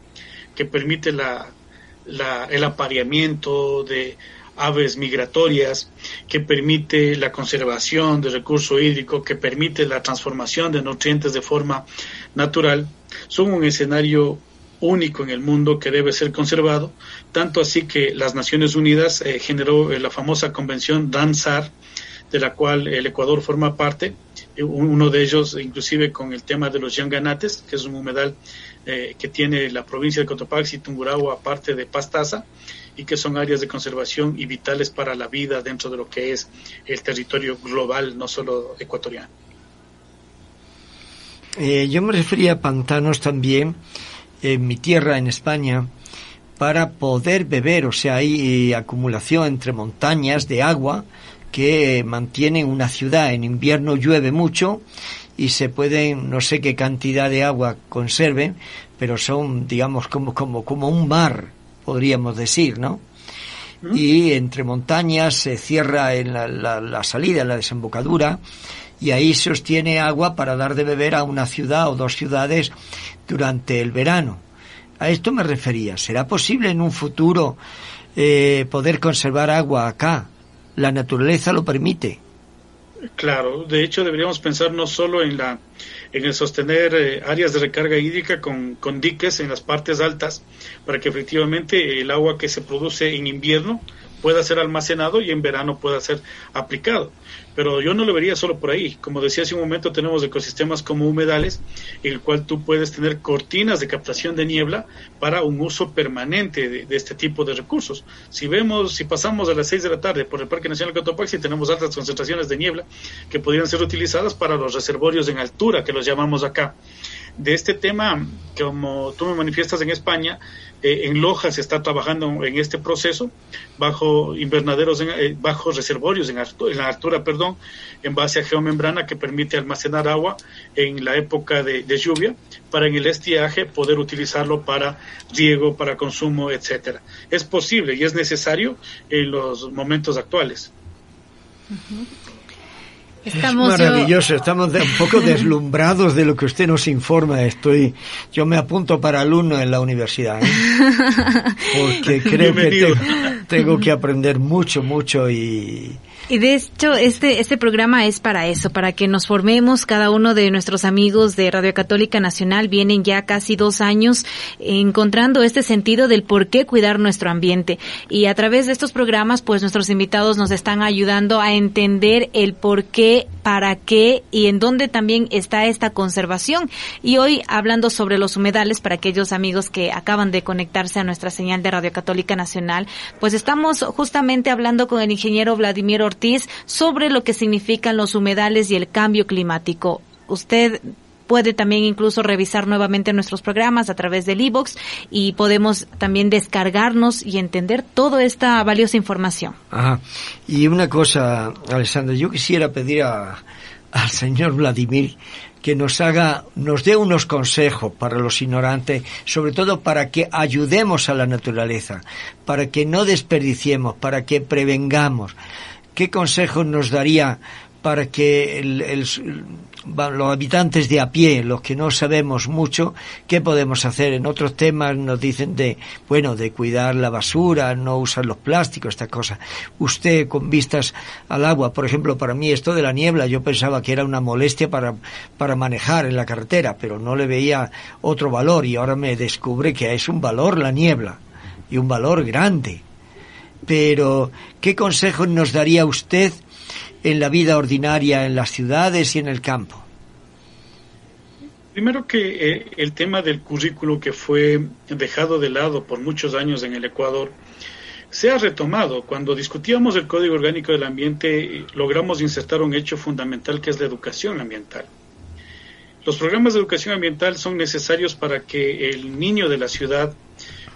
que permite la, el apareamiento de aves migratorias, que permite la conservación de recurso hídrico, que permite la transformación de nutrientes de forma natural, son un escenario único en el mundo que debe ser conservado, tanto así que las Naciones Unidas eh, generó eh, la famosa convención DANSAR, de la cual el Ecuador forma parte, eh, uno de ellos inclusive con el tema de los yanganates, que es un humedal que tiene la provincia de Cotopaxi y Tungurahua, aparte de Pastaza, y que son áreas de conservación y vitales para la vida dentro de lo que es el territorio global, no solo ecuatoriano. Eh, yo me refería a pantanos también en mi tierra, en España, para poder beber, o sea, hay eh, acumulación entre montañas de agua que mantienen una ciudad. En invierno llueve mucho y se pueden, no sé qué cantidad de agua conserven, pero son, digamos, como, como, como un mar, podríamos decir, ¿no? Y entre montañas se cierra en la, la, la salida, la desembocadura, y ahí se obtiene agua para dar de beber a una ciudad o dos ciudades durante el verano. A esto me refería. ¿Será posible en un futuro eh, poder conservar agua acá? La naturaleza lo permite. Claro, de hecho deberíamos pensar no solo en la en el sostener eh, áreas de recarga hídrica con, con diques en las partes altas para que efectivamente el agua que se produce en invierno pueda ser almacenado y en verano pueda ser aplicado. Pero yo no lo vería solo por ahí. Como decía hace un momento, tenemos ecosistemas como humedales, en el cual tú puedes tener cortinas de captación de niebla para un uso permanente de, este tipo de recursos. Si vemos, si pasamos a las 6 de la tarde por el Parque Nacional Cotopaxi, tenemos altas concentraciones de niebla que podrían ser utilizadas para los reservorios en altura, que los llamamos acá. De este tema, como tú me manifiestas en España, eh, en Loja se está trabajando en este proceso bajo invernaderos, eh, bajo reservorios en, la altura, perdón, en base a geomembrana que permite almacenar agua en la época de, lluvia para en el estiaje poder utilizarlo para riego, para consumo, etcétera. Es posible y es necesario en los momentos actuales. Estamos maravilloso, estamos un poco *laughs* deslumbrados de lo que usted nos informa. Estoy, yo me apunto para alumno en la universidad, ¿eh? *laughs* porque creo que tengo que aprender mucho, mucho y, y de hecho, este, este programa es para eso, para que nos formemos. Cada uno de nuestros amigos de Radio Católica Nacional vienen ya casi dos años encontrando este sentido del por qué cuidar nuestro ambiente. Y a través de estos programas, pues nuestros invitados nos están ayudando a entender el por qué, para qué y en dónde también está esta conservación. Y hoy hablando sobre los humedales, para aquellos amigos que acaban de conectarse a nuestra señal de Radio Católica Nacional, pues estamos justamente hablando con el ingeniero Vladimir Ortiz sobre lo que significan los humedales y el cambio climático. Usted puede también incluso revisar nuevamente nuestros programas a través del e-box y podemos también descargarnos y entender toda esta valiosa información. Ajá. Y una cosa, Alessandra, yo quisiera pedir a, al señor Vladimir que nos haga, nos dé unos consejos para los ignorantes, sobre todo para que ayudemos a la naturaleza, para que no desperdiciemos, para que prevengamos. ¿Qué consejos nos daría para que el, los habitantes de a pie, los que no sabemos mucho, ¿qué podemos hacer? En otros temas nos dicen de, bueno, de cuidar la basura, no usar los plásticos, estas cosas. Usted, con vistas al agua, por ejemplo, para mí esto de la niebla, yo pensaba que era una molestia para, para manejar en la carretera, pero no le veía otro valor y ahora me descubre que es un valor la niebla y un valor grande. Pero, ¿qué consejos nos daría usted en la vida ordinaria en las ciudades y en el campo? Primero que eh, el tema del currículo que fue dejado de lado por muchos años en el Ecuador se ha retomado. Cuando discutíamos el Código Orgánico del Ambiente logramos insertar un hecho fundamental que es la educación ambiental. Los programas de educación ambiental son necesarios para que el niño de la ciudad,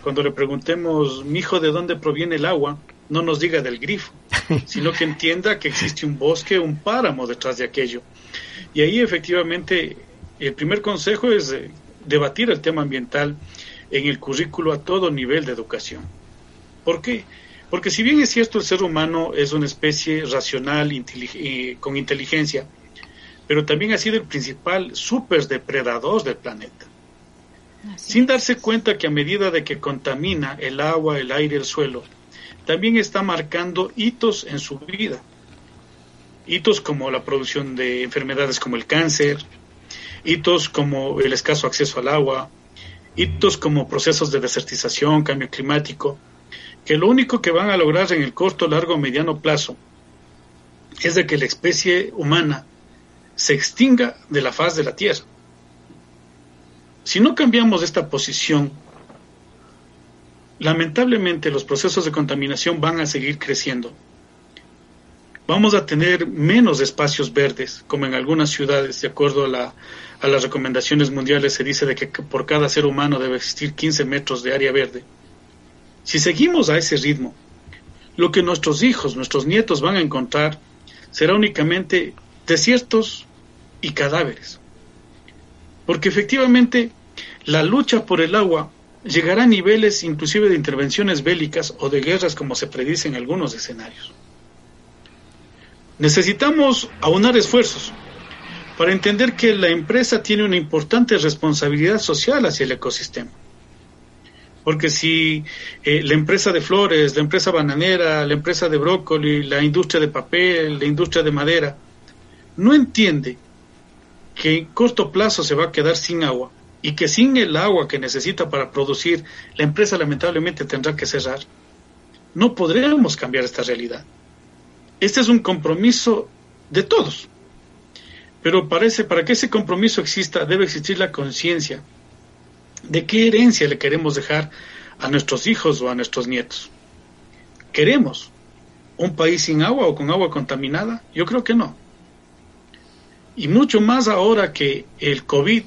cuando le preguntemos, mi hijo, ¿de dónde proviene el agua? no nos diga del grifo, *laughs* sino que entienda que existe un bosque, un páramo detrás de aquello. Y ahí efectivamente el primer consejo es eh, debatir el tema ambiental en el currículo a todo nivel de educación. ¿Por qué? Porque si bien es cierto el ser humano es una especie racional, eh, con inteligencia, pero también ha sido el principal depredador del planeta. Sin darse cuenta que a medida de que contamina el agua, el aire, el suelo, también está marcando hitos en su vida. Hitos como la producción de enfermedades como el cáncer, hitos como el escaso acceso al agua, hitos como procesos de desertización, cambio climático, que lo único que van a lograr en el corto, largo o mediano plazo es de que la especie humana se extinga de la faz de la Tierra. Si no cambiamos esta posición, lamentablemente los procesos de contaminación van a seguir creciendo. Vamos a tener menos espacios verdes, como en algunas ciudades, de acuerdo a, las recomendaciones mundiales, se dice de que por cada ser humano debe existir 15 metros de área verde. Si seguimos a ese ritmo, lo que nuestros hijos, nuestros nietos van a encontrar será únicamente desiertos y cadáveres. Porque efectivamente la lucha por el agua llegará a niveles inclusive de intervenciones bélicas o de guerras como se predice en algunos escenarios. Necesitamos aunar esfuerzos para entender que la empresa tiene una importante responsabilidad social hacia el ecosistema. Porque si eh, la empresa de flores, la empresa bananera, la empresa de brócoli, la industria de papel, la industria de madera, no entiende que en corto plazo se va a quedar sin agua, y que sin el agua que necesita para producir, la empresa lamentablemente tendrá que cerrar, no podremos cambiar esta realidad. Este es un compromiso de todos. Pero parece, para que ese compromiso exista, debe existir la conciencia de qué herencia le queremos dejar a nuestros hijos o a nuestros nietos. ¿Queremos un país sin agua o con agua contaminada? Yo creo que no. Y mucho más ahora que el COVID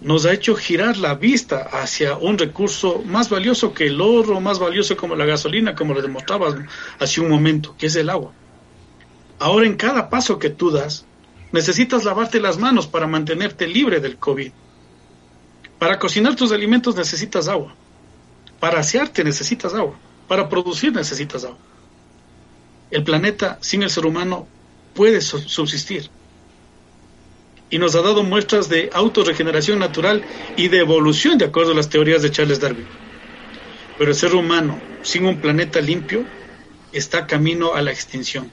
nos ha hecho girar la vista hacia un recurso más valioso que el oro, más valioso como la gasolina, como lo demostrabas hace un momento, que es el agua. Ahora en cada paso que tú das, necesitas lavarte las manos para mantenerte libre del COVID. Para cocinar tus alimentos necesitas agua. Para asearte necesitas agua. Para producir necesitas agua. El planeta sin el ser humano puede subsistir y nos ha dado muestras de autorregeneración natural y de evolución de acuerdo a las teorías de Charles Darwin. Pero el ser humano sin un planeta limpio está camino a la extinción.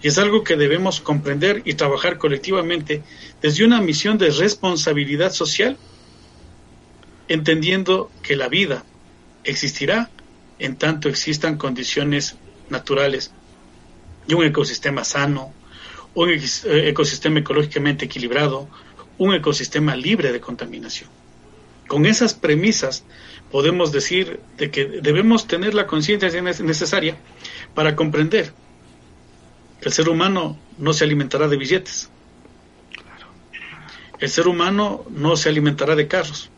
Y es algo que debemos comprender y trabajar colectivamente desde una misión de responsabilidad social, entendiendo que la vida existirá en tanto existan condiciones naturales y un ecosistema sano, un eh, ecosistema ecológicamente equilibrado, un ecosistema libre de contaminación. Con esas premisas podemos decir de que debemos tener la conciencia necesaria para comprender El ser humano no se alimentará de billetes. El ser humano no se alimentará de carros.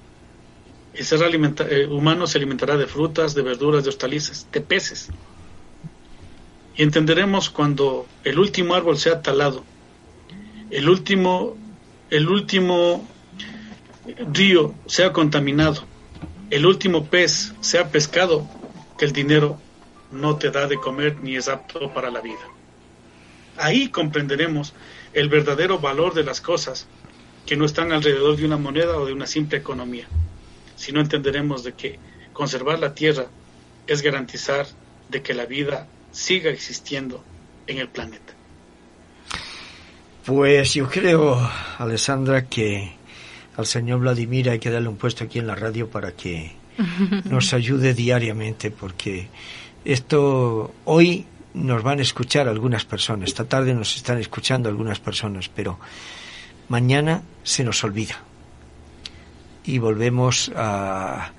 El ser eh, humano se alimentará de frutas, de verduras, de hortalizas, de peces. Y entenderemos cuando el último árbol sea talado, el último, el último río sea contaminado, el último pez sea pescado, que el dinero no te da de comer ni es apto para la vida. Ahí comprenderemos el verdadero valor de las cosas que no están alrededor de una moneda o de una simple economía. Si no entenderemos de que conservar la tierra es garantizar de que la vida siga existiendo en el planeta. Pues yo creo, Alessandra, que al señor Vladimir hay que darle un puesto aquí en la radio para que *laughs* nos ayude diariamente, porque esto hoy nos van a escuchar algunas personas, esta tarde nos están escuchando algunas personas, pero mañana se nos olvida y volvemos a,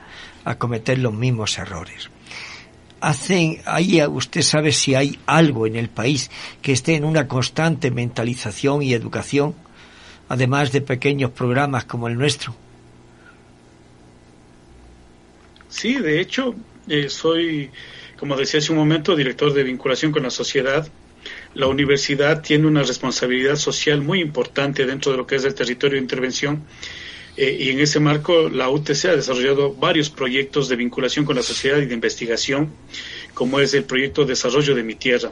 a cometer los mismos errores. Hacen, ahí usted sabe si hay algo en el país que esté en una constante mentalización y educación, además de pequeños programas como el nuestro. Sí, de hecho, eh, soy como decía hace un momento, director de vinculación con la sociedad, la universidad tiene una responsabilidad social muy importante dentro de lo que es el territorio de intervención eh, y en ese marco la UTC ha desarrollado varios proyectos de vinculación con la sociedad y de investigación, como es el proyecto Desarrollo de mi Tierra.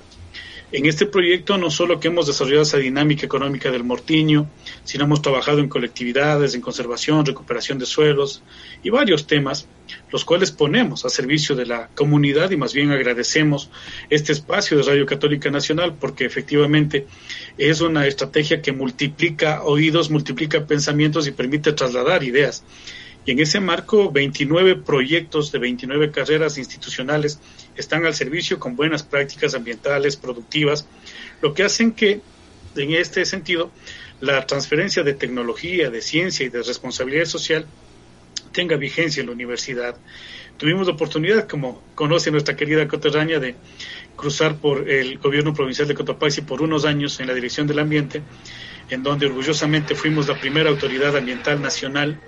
En este proyecto no solo que hemos desarrollado esa dinámica económica del mortiño, sino hemos trabajado en colectividades, en conservación, recuperación de suelos y varios temas, los cuales ponemos a servicio de la comunidad y más bien agradecemos este espacio de Radio Católica Nacional porque efectivamente es una estrategia que multiplica oídos, multiplica pensamientos y permite trasladar ideas. Y en ese marco, 29 proyectos de 29 carreras institucionales están al servicio con buenas prácticas ambientales, productivas, lo que hacen que, en este sentido, la transferencia de tecnología, de ciencia y de responsabilidad social tenga vigencia en la universidad. Tuvimos la oportunidad, como conoce nuestra querida coterránea, de cruzar por el gobierno provincial de Cotopaxi por unos años en la dirección del ambiente, en donde orgullosamente fuimos la primera autoridad ambiental nacional,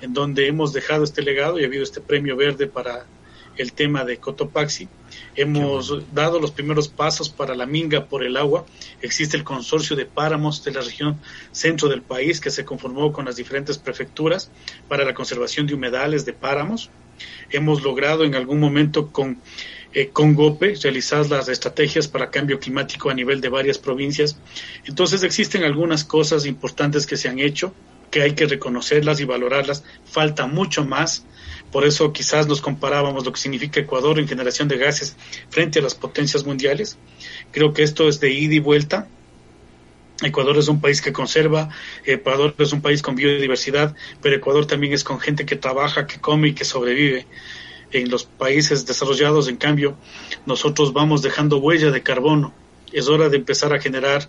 en donde hemos dejado este legado y ha habido este premio verde para el tema de Cotopaxi. Hemos dado los primeros pasos para la minga por el agua. Existe el consorcio de páramos de la región centro del país que se conformó con las diferentes prefecturas para la conservación de humedales de páramos. Hemos logrado en algún momento con eh, con GOPE realizar las estrategias para cambio climático a nivel de varias provincias. Entonces existen algunas cosas importantes que se han hecho que hay que reconocerlas y valorarlas. Falta mucho más. Por eso quizás nos comparábamos lo que significa Ecuador en generación de gases frente a las potencias mundiales. Creo que esto es de ida y vuelta. Ecuador es un país que conserva, Ecuador es un país con biodiversidad, pero Ecuador también es con gente que trabaja, que come y que sobrevive. En los países desarrollados, en cambio, nosotros vamos dejando huella de carbono. Es hora de empezar a generar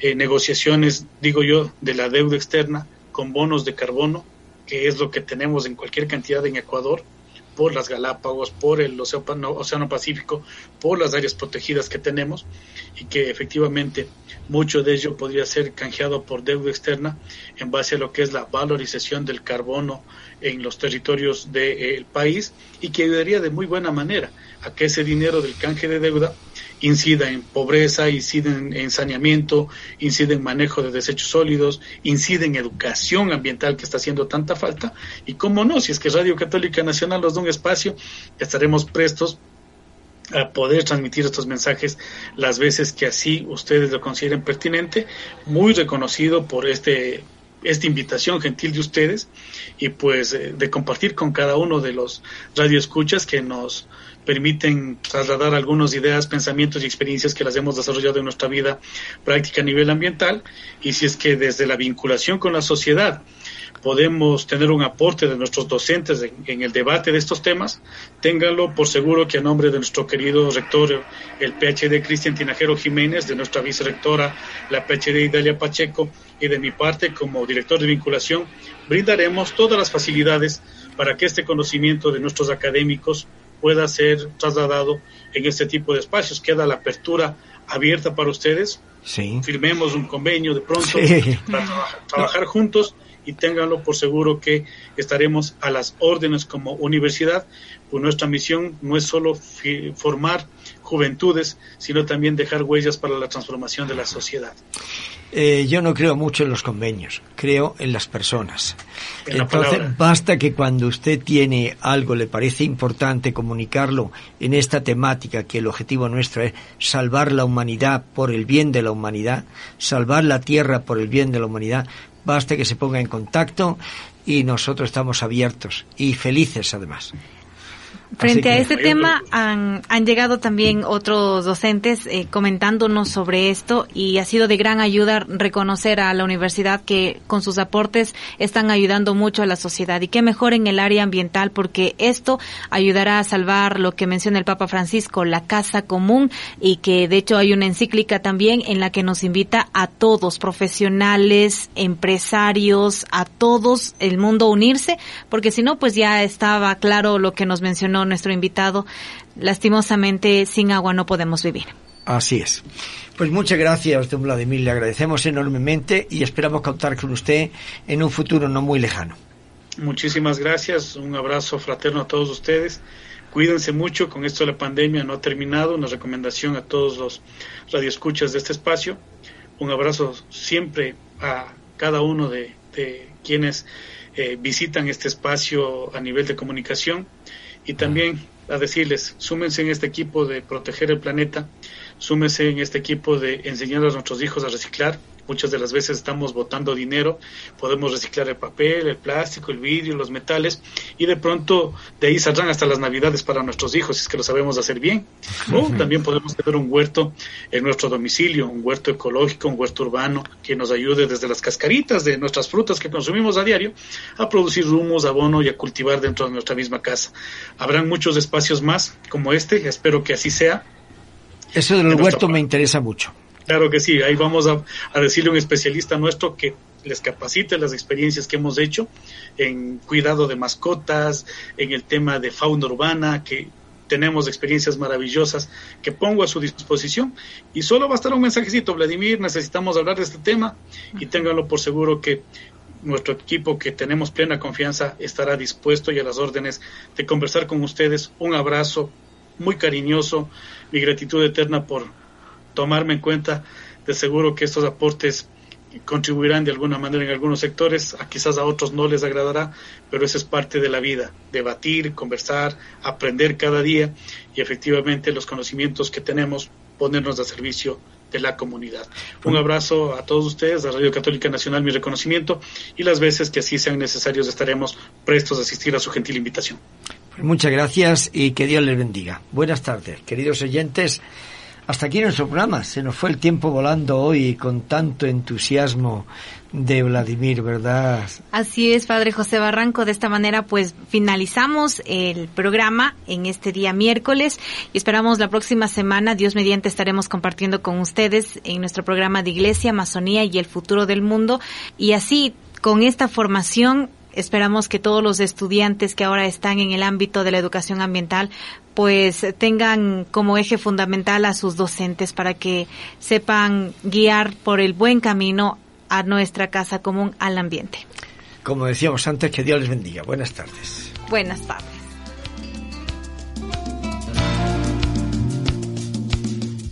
eh, negociaciones, digo yo, de la deuda externa con bonos de carbono, que es lo que tenemos en cualquier cantidad en Ecuador, por las Galápagos, por el Océano, Océano Pacífico, por las áreas protegidas que tenemos y que efectivamente mucho de ello podría ser canjeado por deuda externa en base a lo que es la valorización del carbono en los territorios del país y que ayudaría de muy buena manera a que ese dinero del canje de deuda incida en pobreza, incide en, saneamiento, incide en manejo de desechos sólidos, incide en educación ambiental que está haciendo tanta falta. Y cómo no, si es que Radio Católica Nacional nos da un espacio, estaremos prestos a poder transmitir estos mensajes las veces que así ustedes lo consideren pertinente, muy reconocido por este esta invitación gentil de ustedes y pues eh, de compartir con cada uno de los radioescuchas que nos permiten trasladar algunas ideas, pensamientos y experiencias que las hemos desarrollado en nuestra vida práctica a nivel ambiental. Y si es que desde la vinculación con la sociedad podemos tener un aporte de nuestros docentes en, el debate de estos temas, ténganlo por seguro que a nombre de nuestro querido rector, el PhD Cristian Tinajero Jiménez, de nuestra vicerectora, la PhD Idalia Pacheco, y de mi parte como director de vinculación, brindaremos todas las facilidades para que este conocimiento de nuestros académicos pueda ser trasladado en este tipo de espacios. Queda la apertura abierta para ustedes. Sí. Firmemos un convenio de pronto para trabajar juntos y ténganlo por seguro que estaremos a las órdenes como universidad, pues nuestra misión no es solo formar juventudes, sino también dejar huellas para la transformación de la sociedad. Eh, yo no creo mucho en los convenios, creo en las personas. Entonces, basta que cuando usted tiene algo, le parece importante comunicarlo en esta temática, que el objetivo nuestro es salvar la humanidad por el bien de la humanidad, salvar la tierra por el bien de la humanidad, basta que se ponga en contacto y nosotros estamos abiertos y felices además. Frente a este tema han, han, llegado también otros docentes eh, comentándonos sobre esto y ha sido de gran ayuda reconocer a la universidad que con sus aportes están ayudando mucho a la sociedad y qué mejor en el área ambiental porque esto ayudará a salvar lo que menciona el Papa Francisco, la casa común y que de hecho hay una encíclica también en la que nos invita a todos, profesionales, empresarios, a todos el mundo unirse porque si no pues ya estaba claro lo que nos mencionó nuestro invitado, lastimosamente sin agua no podemos vivir. Así es. Pues muchas gracias, don Vladimir. Le agradecemos enormemente y esperamos contar con usted en un futuro no muy lejano. Muchísimas gracias. Un abrazo fraterno a todos ustedes. Cuídense mucho. Con esto la pandemia no ha terminado. Una recomendación a todos los radioescuchas de este espacio. Un abrazo siempre a cada uno de, quienes eh, visitan este espacio a nivel de comunicación y también a decirles, súmense en este equipo de proteger el planeta, súmense en este equipo de enseñar a nuestros hijos a reciclar, Muchas de las veces estamos botando dinero, podemos reciclar el papel, el plástico, el vidrio, los metales, y de pronto de ahí saldrán hasta las navidades para nuestros hijos, si es que lo sabemos hacer bien. O también podemos tener un huerto en nuestro domicilio, un huerto ecológico, un huerto urbano, que nos ayude desde las cascaritas de nuestras frutas que consumimos a diario a producir humos, abono y a cultivar dentro de nuestra misma casa. Habrán muchos espacios más como este, espero que así sea. Eso del huerto me interesa mucho. Claro que sí, ahí vamos a, decirle a un especialista nuestro que les capacite las experiencias que hemos hecho en cuidado de mascotas, en el tema de fauna urbana, que tenemos experiencias maravillosas que pongo a su disposición. Y solo bastará un mensajecito, Vladimir, necesitamos hablar de este tema y ténganlo por seguro que nuestro equipo, que tenemos plena confianza, estará dispuesto y a las órdenes de conversar con ustedes. Un abrazo muy cariñoso, mi gratitud eterna por tomarme en cuenta, de seguro que estos aportes contribuirán de alguna manera en algunos sectores, a quizás a otros no les agradará, pero eso es parte de la vida, debatir, conversar, aprender cada día y efectivamente los conocimientos que tenemos ponernos a servicio de la comunidad. Un abrazo a todos ustedes, a Radio Católica Nacional, mi reconocimiento y las veces que así sean necesarios estaremos prestos a asistir a su gentil invitación. Muchas gracias y que Dios les bendiga. Buenas tardes, queridos oyentes. Hasta aquí nuestro programa. Se nos fue el tiempo volando hoy con tanto entusiasmo de Vladimir, ¿verdad? Así es, Padre José Barranco. De esta manera, pues finalizamos el programa en este día miércoles y esperamos la próxima semana, Dios mediante, estaremos compartiendo con ustedes en nuestro programa de Iglesia, Amazonía y el futuro del mundo. Y así, con esta formación, esperamos que todos los estudiantes que ahora están en el ámbito de la educación ambiental pues tengan como eje fundamental a sus docentes para que sepan guiar por el buen camino a nuestra casa común, al ambiente. Como decíamos antes, que Dios les bendiga. Buenas tardes. Buenas tardes.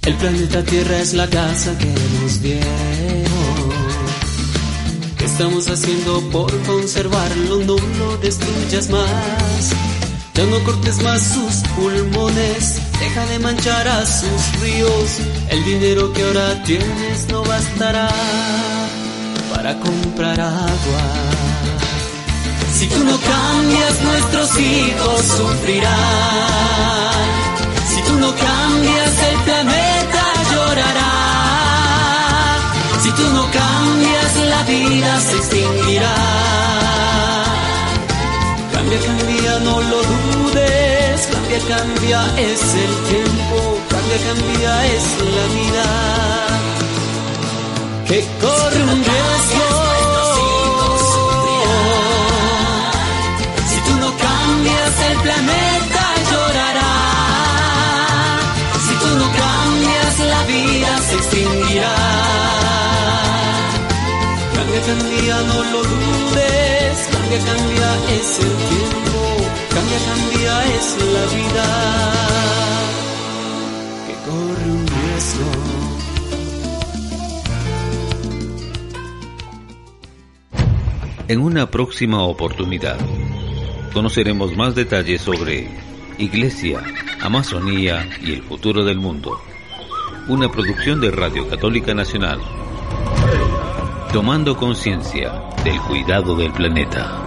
El planeta Tierra es la casa que nos dieron. ¿Qué estamos haciendo por conservarlo? No lo destruyas más no cortes más sus pulmones, deja de manchar a sus ríos. El dinero que ahora tienes no bastará para comprar agua. Si tú no cambias, nuestros hijos sufrirán. Si tú no cambias, el planeta llorará. Si tú no cambias, la vida se extinguirá. Cambia, cambia, no lo dudes, cambia, cambia es el tiempo, cambia, cambia es la vida. Que corre un riesgo. Si tú no cambias, el planeta llorará. Si tú no cambias, la vida se extinguirá. Cambia, cambia, no lo dudes, cambia, cambia es el tiempo. Cambia, cambia, es la vida. Que corre un riesgo. En una próxima oportunidad conoceremos más detalles sobre Iglesia, Amazonía y el futuro del mundo. Una producción de Radio Católica Nacional. Tomando conciencia del cuidado del planeta.